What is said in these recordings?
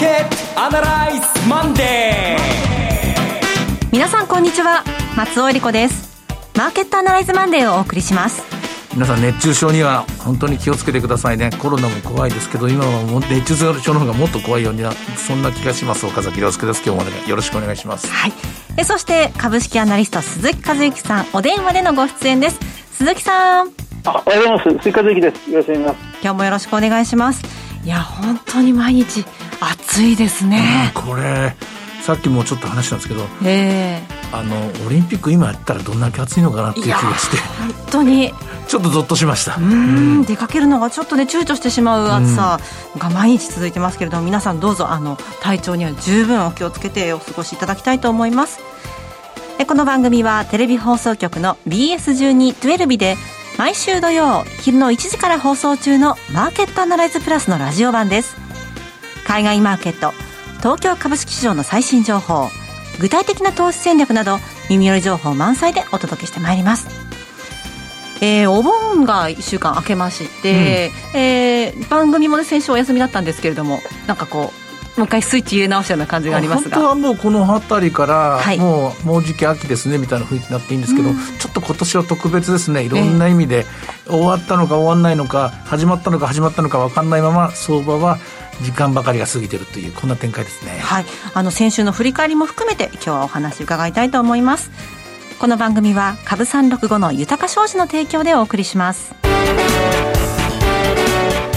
ケットアナライズマンデー皆さんこんにちは。松尾恵理子です。マーケットアナライズマンデーをお送りします。皆さん熱中症には本当に気をつけてくださいね。コロナも怖いですけど今はもう熱中症の方がもっと怖いようになそんな気がします。岡崎亮介です。今日もよろしくお願いします。はい。えそして株式アナリスト鈴木和之さん。お電話でのご出演です。鈴木さん。あおはようございます。鈴木和之です。よろしくお願いします。今日もよろしくお願いしますいや本当に毎日暑いですね、これさっきもちょっと話したんですけど、えー、あのオリンピック今やったらどんだけ暑いのかなっていう気がして本当に。ちょっとゾッとしました。うん出かけるのがちょっとね躊躇してしまう暑さが毎日続いてますけれども皆さんどうぞあの体調には十分お気をつけてお過ごしいただきたいと思います。この番組はテレビ放送局の BS1212 で毎週土曜昼の1時から放送中のマーケットアナライズプラスのラジオ版です。海外マーケット東京株式市場の最新情報具体的な投資戦略など耳寄り情報満載でお届けしてまいります。えー、お盆が1週間明けまして、うん、えー、番組も、ね、先週お休みだったんですけれどもなんかこうもう一回スイッチ入れ直したような感じがありますが。本当はもうこの辺りから、はい、もうもうじき秋ですねみたいな雰囲気になっていいんですけど、うん、ちょっと今年は特別ですね。いろんな意味で、えー、終わったのか終わらないのか始まったのか始まったのか分かんないまま相場は時間ばかりが過ぎてるというこんな展開ですね。はい。あの先週の振り返りも含めて今日はお話伺いたいと思います。この番組は株三六五の豊か商事の提供でお送りします。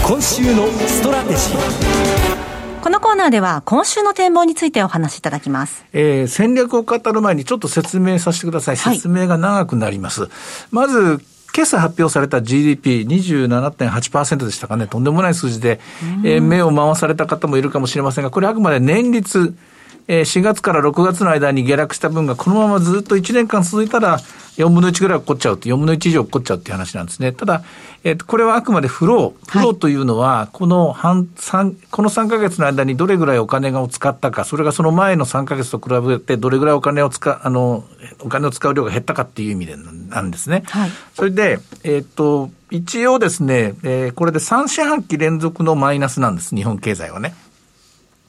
今週のストラテジーこのコーナーでは今週の展望についてお話しいただきます。えー、戦略を語る前にちょっと説明させてください。説明が長くなります。はい、まず、今朝発表された GDP27.8% でしたかね、とんでもない数字で、えー、目を回された方もいるかもしれませんが、これあくまで年率、えー、4月から6月の間に下落した分がこのままずっと1年間続いたら、4分の1ぐらい起こっちゃうと、4分の1以上起こっちゃうっていう話なんですね。ただ、えっ、ー、と、これはあくまでフロー。フローというのは、この半、三、この3ヶ月の間にどれぐらいお金を使ったか、それがその前の3ヶ月と比べてどれぐらいお金を使う、あの、お金を使う量が減ったかっていう意味でなんですね。はい。それで、えっ、ー、と、一応ですね、えー、これで3四半期連続のマイナスなんです、日本経済はね。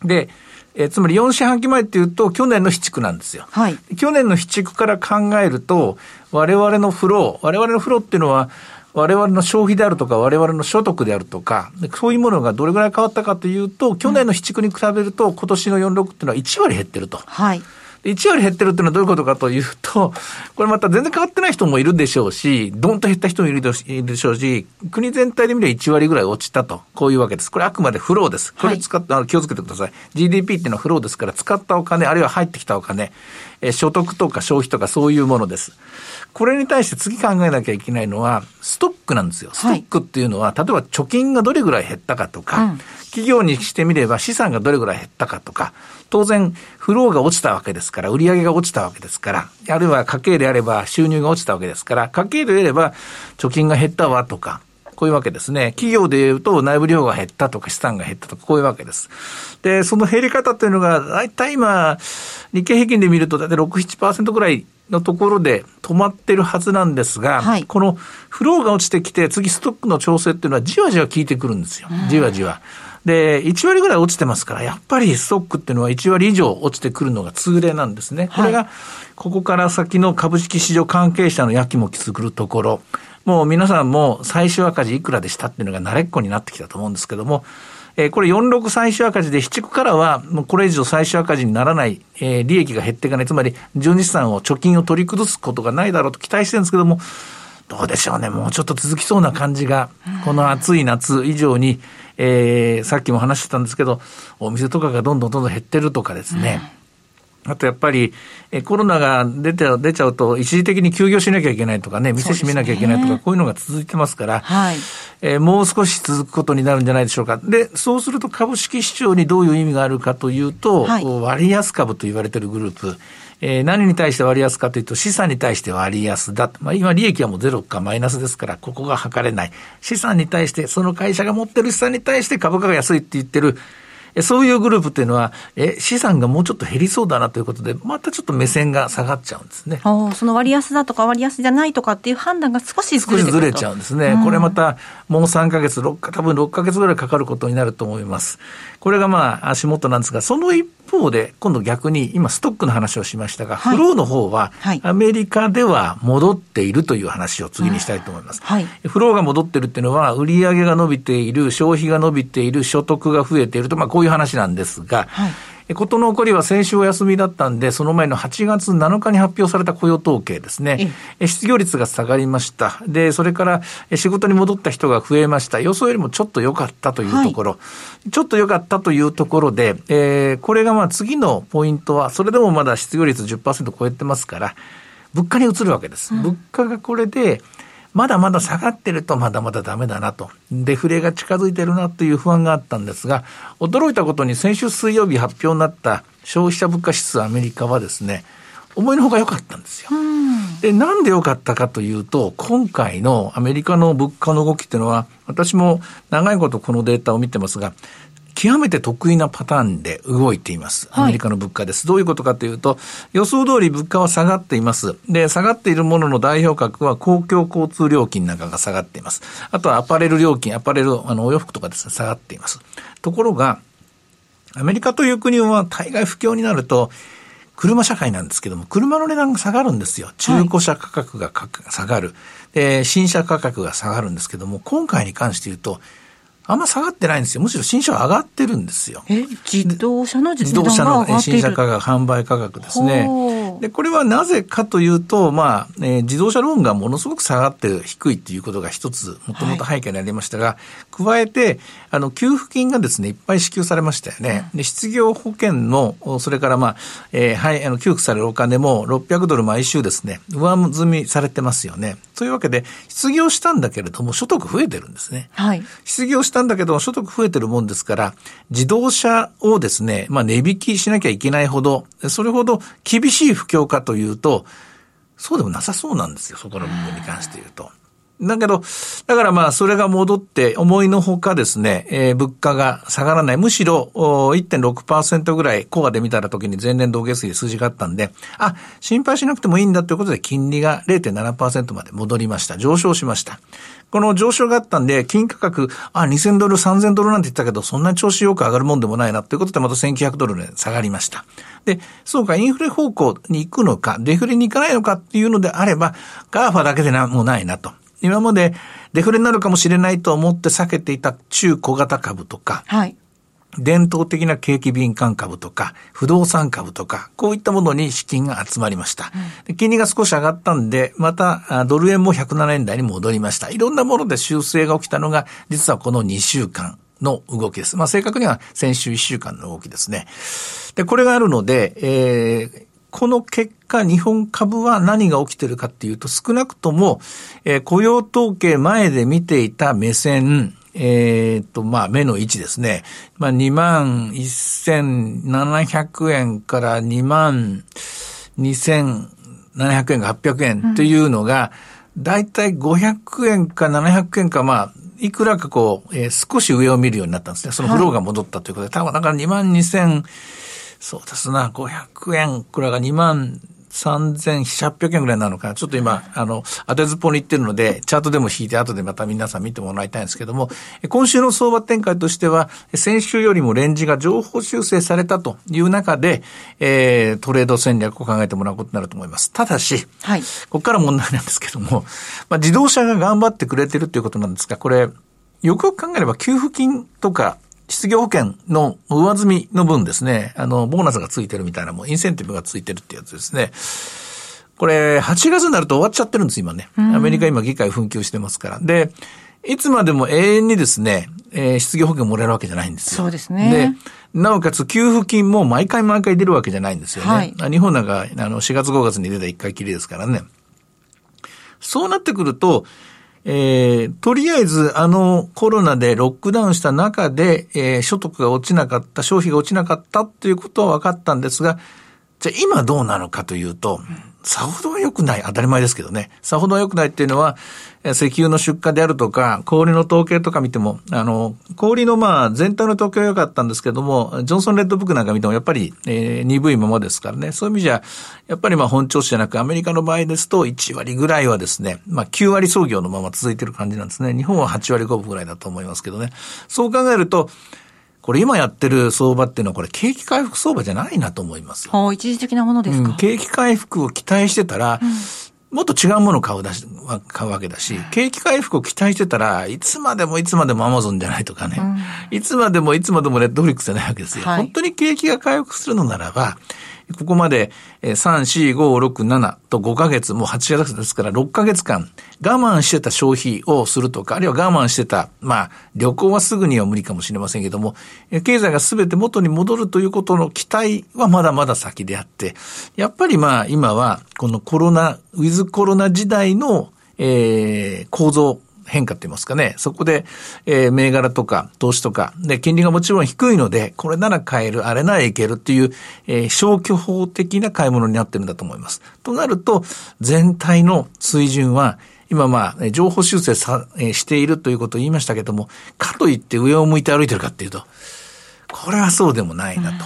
で、えー、つまり4四半期前っていうと、去年の非畜なんですよ。はい。去年の非畜から考えると、我々のフロー、我々のフローっていうのは、我々の消費であるとか、我々の所得であるとか、そういうものがどれぐらい変わったかというと、去年の非畜に比べると、今年の46っていうのは1割減ってると。はい。1割減ってるっていうのはどういうことかというと、これまた全然変わってない人もいるでしょうし、どんと減った人もいるでしょうし、国全体で見れば1割ぐらい落ちたと、こういうわけです。これあくまでフローです。これ使って、はい、気をつけてください。GDP っていうのはフローですから、使ったお金、あるいは入ってきたお金、え所得とか消費とかそういうものです。これに対して次考えなきゃいけないのは、ストックなんですよ。ストックっていうのは、はい、例えば貯金がどれぐらい減ったかとか、うん、企業にしてみれば資産がどれぐらい減ったかとか、当然、フローが落ちたわけですから、売上が落ちたわけですから、あるいは家計であれば収入が落ちたわけですから、家計であれば貯金が減ったわとか、こういうわけですね。企業で言うと内部量が減ったとか資産が減ったとか、こういうわけです。で、その減り方というのが、大体今、日経平均で見ると大体6、7%ぐらいのところで止まってるはずなんですが、はい、このフローが落ちてきて、次ストックの調整っていうのはじわじわ効いてくるんですよ。じわじわ。で、1割ぐらい落ちてますから、やっぱりストックっていうのは1割以上落ちてくるのが通例なんですね。これが、ここから先の株式市場関係者のやきもきするところ、もう皆さんも最終赤字いくらでしたっていうのが慣れっこになってきたと思うんですけども、えー、これ46最終赤字で、7区からは、もうこれ以上最終赤字にならない、えー、利益が減っていかない、つまり、純資産を、貯金を取り崩すことがないだろうと期待してるんですけども、どうでしょうね、もうちょっと続きそうな感じが、この暑い夏以上に、えー、さっきも話してたんですけど、お店とかがどんどんどんどん減ってるとかですね、あとやっぱり、えコロナが出て出ちゃうと、一時的に休業しなきゃいけないとかね、店閉めなきゃいけないとか、こういうのが続いてますから、はい、えー、もう少し続くことになるんじゃないでしょうか。で、そうすると株式市場にどういう意味があるかというと、はい、割安株と言われているグループ、えー、何に対して割安かというと、資産に対して割安だ。まあ、今、利益はもうゼロかマイナスですから、ここが測れない。資産に対して、その会社が持ってる資産に対して株価が安いって言ってる、えそういうグループっていうのは、え、資産がもうちょっと減りそうだなということで、またちょっと目線が下がっちゃうんですね。おその割安だとか割安じゃないとかっていう判断が少しずれずれちゃうんですね。うん、これまた、もう3ヶ月、6多分6ヶ月ぐらいかかることになると思います。これがまあ、足元なんですが、その一方で、今度逆に、今ストックの話をしましたが、はい、フローの方は、アメリカでは戻っているという話を次にしたいと思います。はい、フローが戻ってるっていうのは、売上が伸びている、消費が伸びている、所得が増えていると、まあこういう話なんですが、はいことの起こりは先週お休みだったんで、その前の8月7日に発表された雇用統計ですね。失業率が下がりました。で、それから仕事に戻った人が増えました。予想よりもちょっと良かったというところ。はい、ちょっと良かったというところで、えー、これがまあ次のポイントは、それでもまだ失業率10%超えてますから、物価に移るわけです。うん、物価がこれで、まだまだ下がってるとまだまだダメだなと。デフレが近づいてるなという不安があったんですが、驚いたことに先週水曜日発表になった消費者物価指数アメリカはですね、思いのほか良かったんですよ。で、なんで良かったかというと、今回のアメリカの物価の動きっていうのは、私も長いことこのデータを見てますが、極めて得意なパターンで動いています。アメリカの物価です。はい、どういうことかというと、予想通り物価は下がっています。で、下がっているものの代表格は公共交通料金なんかが下がっています。あとはアパレル料金、アパレル、あの、お洋服とかですね、下がっています。ところが、アメリカという国は大概不況になると、車社会なんですけども、車の値段が下がるんですよ。中古車価格が下がる。で、新車価格が下がるんですけども、今回に関して言うと、あんま下がってないんですよ。むしろ新車は上がってるんですよ。え、自動車の自動車の新車価格、販売価格ですね。で、これはなぜかというと、まあ、えー、自動車ローンがものすごく下がって低いっていうことが一つ、もともと背景にありましたが、はい、加えて、あの、給付金がですね、いっぱい支給されましたよね。で、失業保険の、それからまあ、えー、はい、あの、給付されるお金も600ドル毎週ですね、上積みされてますよね。というわけで、失業したんだけれども、所得増えてるんですね。はい。失業したんだけど、所得増えてるもんですから、自動車をですね、まあ、値引きしなきゃいけないほど、それほど厳しい不況かというと、そうでもなさそうなんですよ、そこの部分に関して言うと。だけど、だからまあ、それが戻って、思いのほかですね、えー、物価が下がらない。むしろ、1.6%ぐらい、コアで見たら時に前年同月比で数字があったんで、あ、心配しなくてもいいんだということで、金利が0.7%まで戻りました。上昇しました。この上昇があったんで、金価格、あ、2000ドル、3000ドルなんて言ったけど、そんな調子よく上がるもんでもないなということで、また1900ドルで下がりました。で、そうか、インフレ方向に行くのか、デフレに行かないのかっていうのであれば、GAFA だけでなん、もないなと。今までデフレになるかもしれないと思って避けていた中小型株とか、はい、伝統的な景気敏感株とか、不動産株とか、こういったものに資金が集まりました。うん、金利が少し上がったんで、またドル円も107円台に戻りました。いろんなもので修正が起きたのが、実はこの2週間の動きです。まあ正確には先週1週間の動きですね。で、これがあるので、えー、この結果、日本株は何が起きてるかっていうと、少なくとも、えー、雇用統計前で見ていた目線、えっ、と、まあ、目の位置ですね。まあ、2万1700円から2万2700円か800円というのが、だいたい500円か700円か、まあ、いくらかこう、えー、少し上を見るようになったんですね。そのフローが戻ったということで、多分だから2万2000、そうですな、500円くらいが2万3700円ぐらいなのかな。ちょっと今、あの、当てずっぽに言ってるので、チャートでも引いて、後でまた皆さん見てもらいたいんですけども、今週の相場展開としては、先週よりもレンジが情報修正されたという中で、えー、トレード戦略を考えてもらうことになると思います。ただし、はい、ここから問題なんですけども、まあ、自動車が頑張ってくれてるということなんですが、これ、よくよく考えれば給付金とか失業保険の上積みの分ですね、あの、ボーナスがついてるみたいな、もうインセンティブがついてるってやつですね。これ、8月になると終わっちゃってるんです、今ね。アメリカ今議会紛糾してますから。で、いつまでも永遠にですね、えー、失業保険もらえるわけじゃないんですよ。そうですね。で、なおかつ給付金も毎回毎回出るわけじゃないんですよね。はい、日本なんか、あの、4月5月に出た1回きりですからね。そうなってくると、えー、とりあえずあのコロナでロックダウンした中で、えー、所得が落ちなかった、消費が落ちなかったということは分かったんですが、じゃあ今どうなのかというと、さほど良くない。当たり前ですけどね。さほど良くないっていうのは、石油の出荷であるとか、氷の統計とか見ても、あの、氷のまあ全体の統計は良かったんですけども、ジョンソンレッドブックなんか見てもやっぱり、えー、鈍いままですからね。そういう意味じゃ、やっぱりまあ本調子じゃなく、アメリカの場合ですと1割ぐらいはですね、まあ9割操業のまま続いてる感じなんですね。日本は8割5分ぐらいだと思いますけどね。そう考えると、これ今やってる相場っていうのはこれ景気回復相場じゃないなと思いますよ。一時的なものですか、うん、景気回復を期待してたら、うん、もっと違うものを買うだし、買うわけだし、景気回復を期待してたらいつまでもいつまでもアマゾンじゃないとかね、うん、いつまでもいつまでもネットフリックスじゃないわけですよ。はい、本当に景気が回復するのならば、ここまで3、4、5、6、7と5ヶ月、もう8月ですから6ヶ月間我慢してた消費をするとか、あるいは我慢してた、まあ旅行はすぐには無理かもしれませんけども、経済が全て元に戻るということの期待はまだまだ先であって、やっぱりまあ今はこのコロナ、ウィズコロナ時代のえー、構造変化って言いますかね。そこで、えー、銘柄とか投資とか、で、金利がもちろん低いので、これなら買える、あれならいけるっていう、えー、消去法的な買い物になってるんだと思います。となると、全体の水準は、今まあ、情報修正さ、えー、しているということを言いましたけども、かといって上を向いて歩いてるかっていうと、これはそうでもないなと。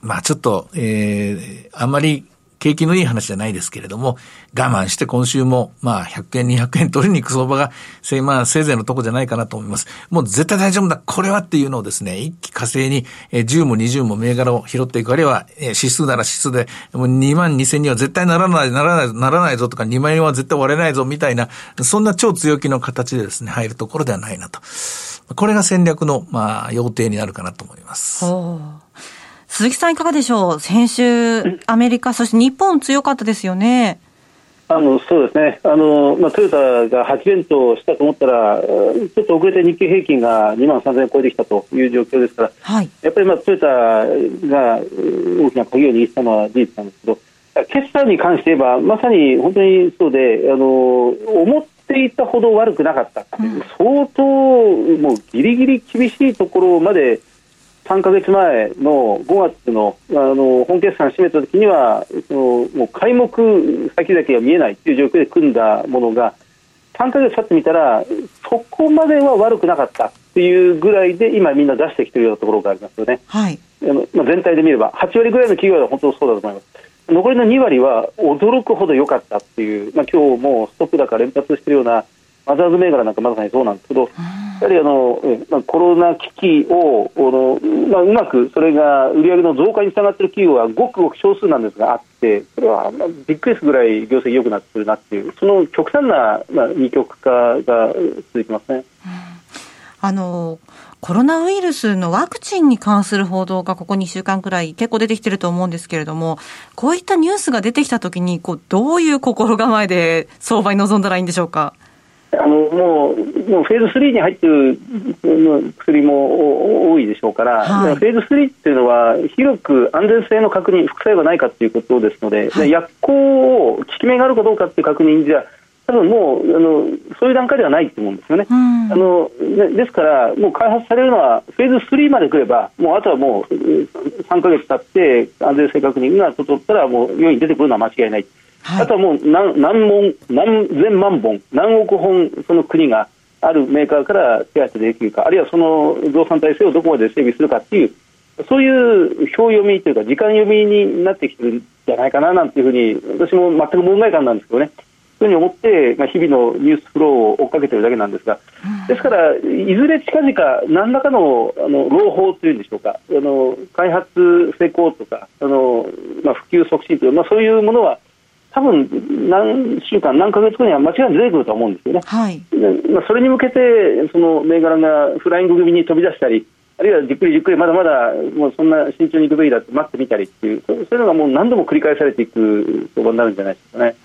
まあちょっと、えー、あまり景気のいい話じゃないですけれども、我慢して今週も、まあ、100円、200円取りに行く相場が、せまあ、せいぜいのとこじゃないかなと思います。もう絶対大丈夫だ、これはっていうのをですね、一気火星に、え10も20も銘柄を拾っていく、あるいは、え指数なら指数で、もう2万2000には絶対ならない、ならない、ならないぞとか、2万円は絶対割れないぞみたいな、そんな超強気の形でですね、入るところではないなと。これが戦略の、まあ、要定になるかなと思います。鈴木さんいかがでしょう？先週、アメリカ、そして日本強かったですよね。あのそうですね、あのまあ、トヨタが8連投したと思ったら、ちょっと遅れて日経平均が2万3000円超えてきたという状況ですから、はい、やっぱり、まあ、トヨタが大きな鍵を握ったのは事実なんですけど、決算に関して言えば、まさに本当にそうで、あの思っていたほど悪くなかった、うん、相当、もうギリギリ厳しいところまで。3か月前の5月のあの本決算を締めたときにはそのもう開目先々が見えないという状況で組んだものが3か月経ってみたらそこまでは悪くなかったっていうぐらいで今みんな出してきているようなところがありますよね、はい、あのまあ、全体で見れば8割ぐらいの企業は本当そうだと思います。残りの2割は驚くほど良かったっていう、まあ、今日もストップ高連発しているようなマザーズ銘柄なんかまさにそうなんですけど、やはりあの、まあ、コロナ危機をの、まあ、うまくそれが売上の増加につながっている企業はごくごく少数なんですがあって、それは、びっくりするぐらい業績良くなってるなっていう、その極端な、まあ、二極化が続いてますね。あのコロナウイルスのワクチンに関する報道がここ2週間くらい結構出てきてると思うんですけれども、こういったニュースが出てきたときにこう、どういう心構えで相場に臨んだらいいんでしょうか？あのもうもうフェーズ3に入っている薬も多いでしょうから、はい、フェーズ3っていうのは広く安全性の確認副作用がないかということですので、はい、薬効を効き目があるかどうかっていう確認じゃ多分もうあのそういう段階ではないと思うんですよね。あのですからもう開発されるのはフェーズ3まで来ればもうあとはもう3か月経って安全性確認が整ったらもう世に出てくるのは間違いない。はい、あとはもう何何本何千万本何億本その国があるメーカーから手当てできるかあるいはその増産体制をどこまで整備するかっていうそういう表読みというか時間読みになってきてるんじゃないかななんていうふうに私も全く問題感なんですけどね。そういうふうに思って、まあ、日々のニュースフローを追っかけてるだけなんですが、ですから、いずれ近々、何らかのあの朗報というんでしょうか、あの開発成功とか、あのまあ、普及促進という、まあ、そういうものは多分何週間、何ヶ月後には間違いなく出てくると思うんですよね。はい、まあ、それに向けて、その銘柄がフライング組に飛び出したり、あるいはじっくりじっくりまだまだもうそんな慎重にいくべきだって待ってみたりっていう、そういうのがもう何度も繰り返されていく相場になるんじゃないですかね。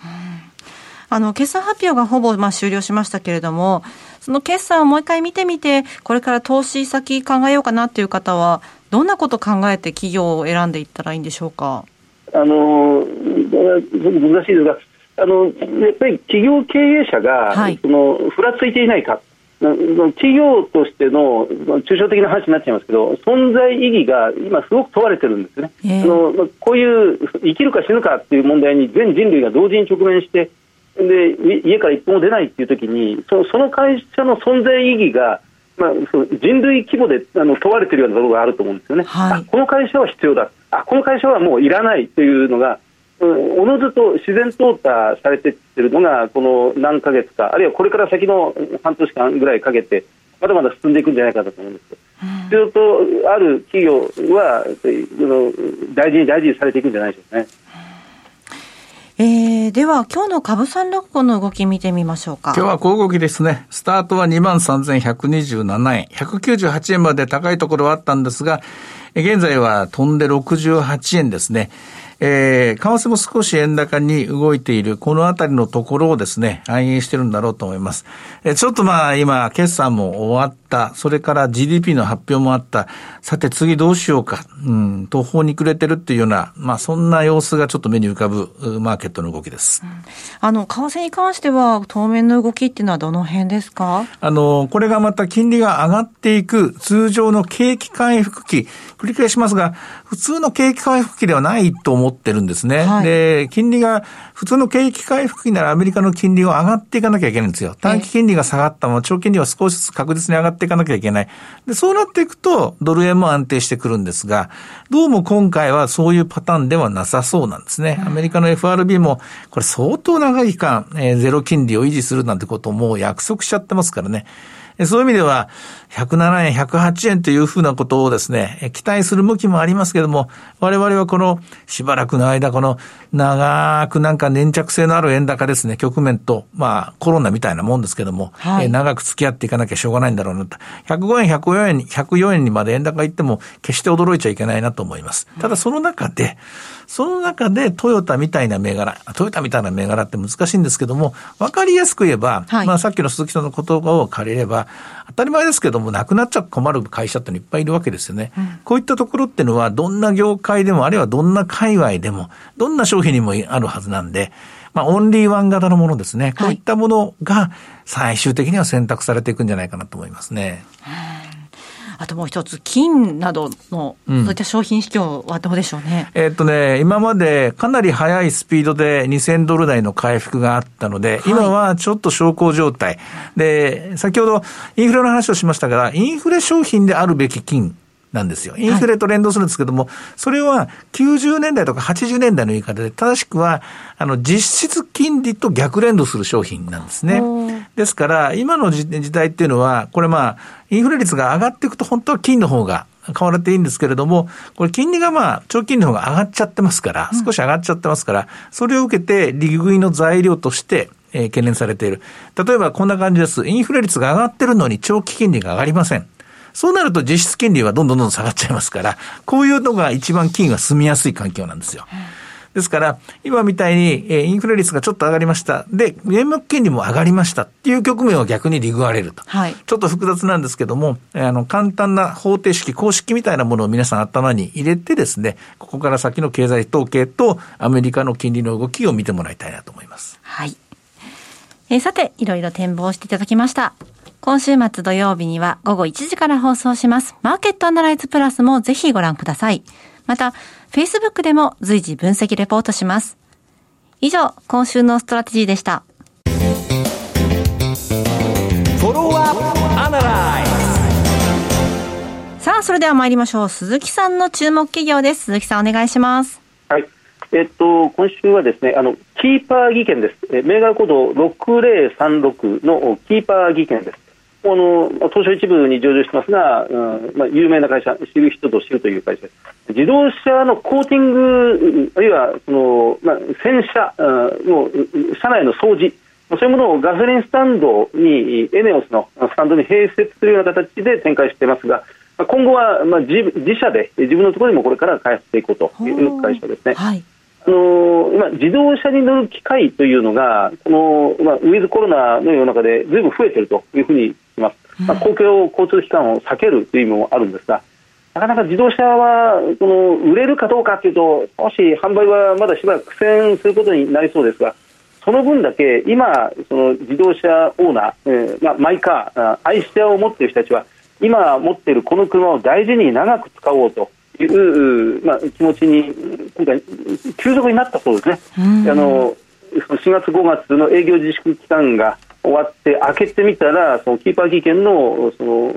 あの決算発表がほぼまあ終了しましたけれども、その決算をもう一回見てみて、これから投資先考えようかなっていう方は、どんなこと考えて企業を選んでいったらいいんでしょうか？あの難しいですがあのやっぱり企業経営者が、はい、そのふらついていないか。企業としての抽象的な話になっちゃいますけど存在意義が今すごく問われてるんですね、えー、あのこういう生きるか死ぬかっていう問題に全人類が同時に直面してで家から一歩も出ないっていう時にそその会社の存在意義が、まあ、その人類規模であの問われているようなところがあると思うんですよね、はい、この会社は必要だ。あこの会社はもういらないというのがおのずと自然淘汰されていってるのがこの何ヶ月かあるいはこれから先の半年間ぐらいかけてまだまだ進んでいくんじゃないかと思うんです。必要とある企業は大事に大事にされていくんじゃないでしょうかね。えー、では今日の株三六五の動き見てみましょうか。今日は小動きですね。スタートは23,127円。198円まで高いところはあったんですが、現在は飛んで68円ですね。えー、為替も少し円高に動いている、このあたりのところをですね、反映してるんだろうと思います。えー、ちょっとまあ今、決算も終わっ、それから GDP の発表もあった、さて次どうしようか、うん、途方に暮れてるっていうような、まあそんな様子がちょっと目に浮かぶマーケットの動きです。うん、あの、為替に関しては当面の動きっていうのはどの辺ですか？あの、これがまた金利が上がっていく通常の景気回復期、繰り返しますが、普通の景気回復期ではないと思ってるんですね。はい、で、金利が、普通の景気回復期ならアメリカの金利は上がっていかなきゃいけないんですよ。短期金利が下がったまま長金利は少しずつ確実に上がっていかなきゃいけない。で、そうなっていくと、ドル円も安定してくるんですが、どうも今回はそういうパターンではなさそうなんですね。アメリカの FRB も、これ相当長い期間、えー、ゼロ金利を維持するなんてことをもう約束しちゃってますからね。そういう意味では、107円、108円というふうなことをですね、期待する向きもありますけれども、我々はこのしばらくの間、この長くなんか粘着性のある円高ですね、局面と、まあコロナみたいなもんですけども、はい、長く付き合っていかなきゃしょうがないんだろうなと。105円、104円に、104円にまで円高いっても決して驚いちゃいけないなと思います。ただその中で、その中でトヨタみたいな銘柄、トヨタみたいな銘柄って難しいんですけども、わかりやすく言えば、はい、まあさっきの鈴木さんの言葉を借りれば、当たり前ですけども、なくなっちゃ困る会社ってのいっぱいいるわけですよね。うん、こういったところっていうのは、どんな業界でも、あるいはどんな界隈でも、どんな商品にもあるはずなんで、まあ、オンリーワン型のものですね。こういったものが最終的には選択されていくんじゃないかなと思いますね。あともう一つ、金などの、そういった商品市況はどうでしょうね。うん、えー、っとね、今までかなり速いスピードで2000ドル台の回復があったので、今はちょっと小康状態。で、先ほどインフレの話をしましたが、インフレ商品であるべき金。なんですよ。インフレと連動するんですけども、はい、それは90年代とか80年代の言い方で、正しくは、あの、実質金利と逆連動する商品なんですね。ですから、今の時代っていうのは、これまあ、インフレ率が上がっていくと本当は金の方が変わっていいんですけれども、これ金利がまあ、長期金利の方が上がっちゃってますから、少し上がっちゃってますから、それを受けて利食いの材料として、えー、懸念されている。例えばこんな感じです。インフレ率が上がってるのに長期金利が上がりません。そうなると実質金利はどんどんどんどん下がっちゃいますから、こういうのが一番金は住みやすい環境なんですよ。ですから、今みたいに、えインフレ率がちょっと上がりました。で、名目金利も上がりましたっていう局面は逆に利食われると。はい、ちょっと複雑なんですけども、あの、簡単な方程式、公式みたいなものを皆さん頭に入れてですね、ここから先の経済統計とアメリカの金利の動きを見てもらいたいなと思います。はい。えー、さて、いろいろ展望していただきました。今週末土曜日には午後1時から放送します。マーケットアナライズプラスもぜひご覧ください。また、Facebook でも随時分析レポートします。以上、今週のストラテジーでした。さあ、それでは参りましょう。鈴木さんの注目企業です。鈴木さん、お願いします。はい。えっと、今週はですね、あの、キーパー技研です。え銘柄コード6036のキーパー技研です。あの東証一部に上場してますが、うんまあ、有名な会社、知る人ぞ知るという会社です。自動車のコーティング、あるいはその、まあ、洗車の車内の掃除、そういうものをガソリンスタンドに、エネオスのスタンドに併設するような形で展開していますが、今後はまあ自自社で自分のところにもこれから開発していこうという会社ですね。はいあの今、自動車に乗る機会というのがこの、まあ、ウィズコロナの世の中でずいぶん増えているというふうにいます、まあ、公共交通機関を避けるという意味もあるんですがなかなか自動車はこの売れるかどうかというと少し販売はまだしばらく苦戦することになりそうですがその分だけ今、その自動車オーナー、えーまあ、マイカー、愛車を持っている人たちは今持っているこの車を大事に長く使おうという、まあ、気持ちに今回、急速になったそうですね。あの4月、5月の営業自粛期間が終わって開けてみたらそのキーパー技研のその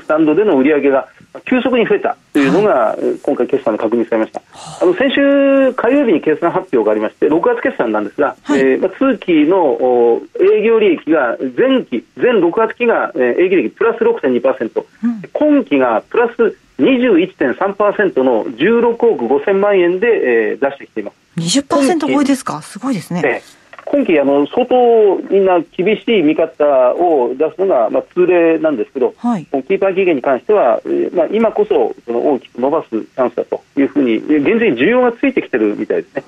スタンドでの売り上げが急速に増えたというのが、今回決算で確認されました、あの先週火曜日に決算発表がありまして6月決算なんですが、はい、えー、まあ、通期の営業利益が前期全6月期が、えー、営業利益プラス6.2%、うん、今期がプラス21.3%の16億5000万円で、えー、出してきています。20%超えですか？すごいですね、えー今期あの、相当みんな厳しい見方を出すのが、まあ、通例なんですけど、はい、キーパー期限に関しては、まあ、今こそその大きく伸ばすチャンスだというふうに、現在需要がついてきてるみたいですね。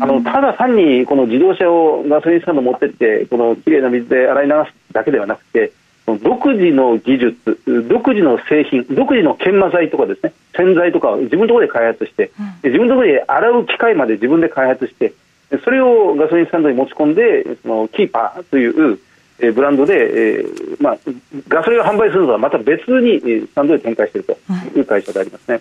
あのただ単にこの自動車をガソリンスタンド持ってって、このきれいな水で洗い流すだけではなくて、独自の技術、独自の製品、独自の研磨剤とかですね、洗剤とかを自分のところで開発して、うん、自分のところで洗う機械まで自分で開発して、それをガソリンスタンドに持ち込んでそのキーパーというえブランドで、えーまあ、ガソリンを販売するのとはまた別にスタンドで展開しているという会社でありますね。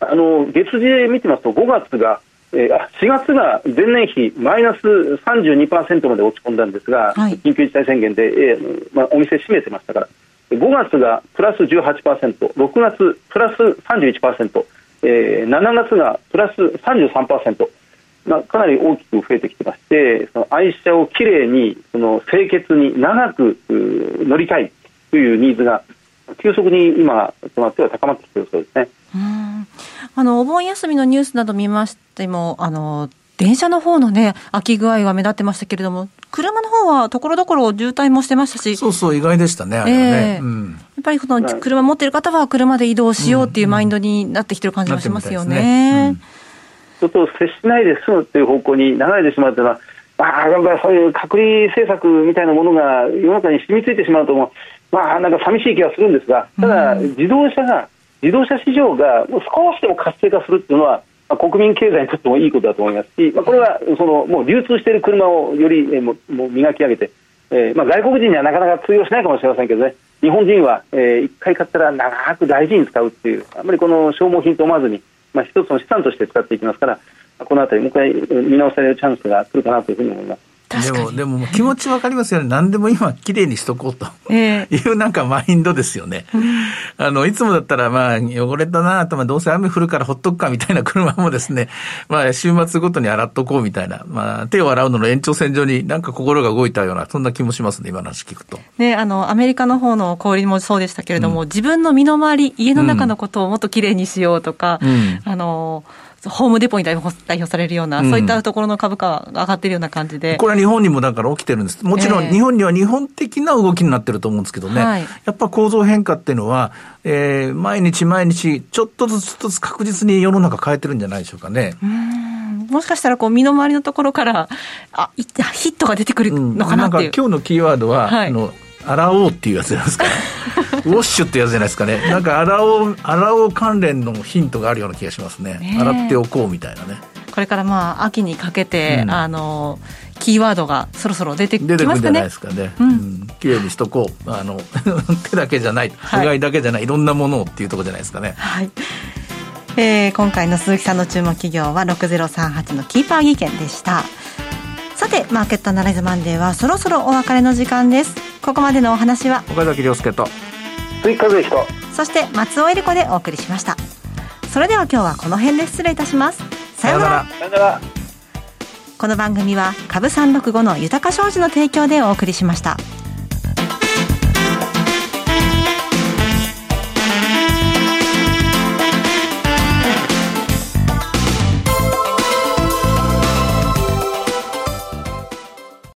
あの月次で見てますと5月が、えー、4月が前年比マイナス32%まで落ち込んだんですが、はい、緊急事態宣言で、えーまあ、お店閉めてましたから5月がプラス 18%6 月プラス31%、えー、7月がプラス33%。まあ、かなり大きく増えてきてましてその愛車をきれいにその清潔に長く乗りたいというニーズが急速に今となっては高まってきているそうですね。あのお盆休みのニュースなど見ましてもあの電車の方のね空き具合が目立ってましたけれども車の方はところどころ渋滞もしてましたし。そうそう意外でしたねあれはね、えーうん、やっぱりこの車持ってる方は車で移動しようっていうマインドになってきてる感じがしますよね。人と接しないで済むという方向に流れてしまうというのは、まあ、なんかそういう隔離政策みたいなものが世の中に染みついてしまうとも、まあ、なんか寂しい気がするんですが、ただ、自動車が、自動車市場がもう少しでも活性化するというのは、まあ、国民経済にとってもいいことだと思いますし、まあ、これはそのもう流通している車をより、えー、ももう磨き上げて、えーまあ、外国人にはなかなか通用しないかもしれませんけどね、日本人は、えー、1回買ったら長く大事に使うっていう、あんまりこの消耗品と思わずに、まあ、一つの資産として使っていきますから、このあたり、もう一回見直されるチャンスが来るかなというふうに思います。でも、でも気持ちわかりますよね。何でも今、きれいにしとこうと、えー、いうなんかマインドですよね。あの、いつもだったら、まあ、汚れたなと、まあ、どうせ雨降るからほっとくかみたいな車もですね、まあ、週末ごとに洗っとこうみたいな、まあ、手を洗うのの延長線上になんか心が動いたような、そんな気もしますね、今の話聞くと。ね、あの、アメリカの方の小売もそうでしたけれども、うん、自分の身の回り、家の中のことをもっときれいにしようとか、うん、あの、ホームデポに代表されるような、うん、そういったところの株価が上がっているような感じで。これは日本にもだから起きてるんです。もちろん日本には日本的な動きになってると思うんですけどね。はい、やっぱ構造変化っていうのは、えー、毎日毎日ちょっとずつずつ確実に世の中変えてるんじゃないでしょうかね。もしかしたらこう身の回りのところから、あ、ヒットが出てくるのかなっていう。うん、なんか今日のキーワードは、はい、あの、洗おうっていうやつじゃないですか、ウォッシュってやつじゃないですかねなんか洗おう洗おう関連のヒントがあるような気がしますね、ね、洗っておこうみたいなねこれからまあ秋にかけて、うん、あのキーワードがそろそろ出てきますかね。出てくるんじゃないですかね。うん。綺麗にしとこう。あの、手だけじゃない、うがいだけじゃない、いろんなものをっていうところじゃないですかね。はい。えー、今回の鈴木さんの注目企業は6038のキーパー技研でした。さて、マーケットアナライズマンデーはそろそろお別れの時間です。ここまでのお話は岡崎亮介と追加彦そして松尾恵理子でお送りしました。それでは今日はこの辺で失礼いたします。さようなら。さよなら。この番組は株三六五の豊か商事の提供でお送りしました。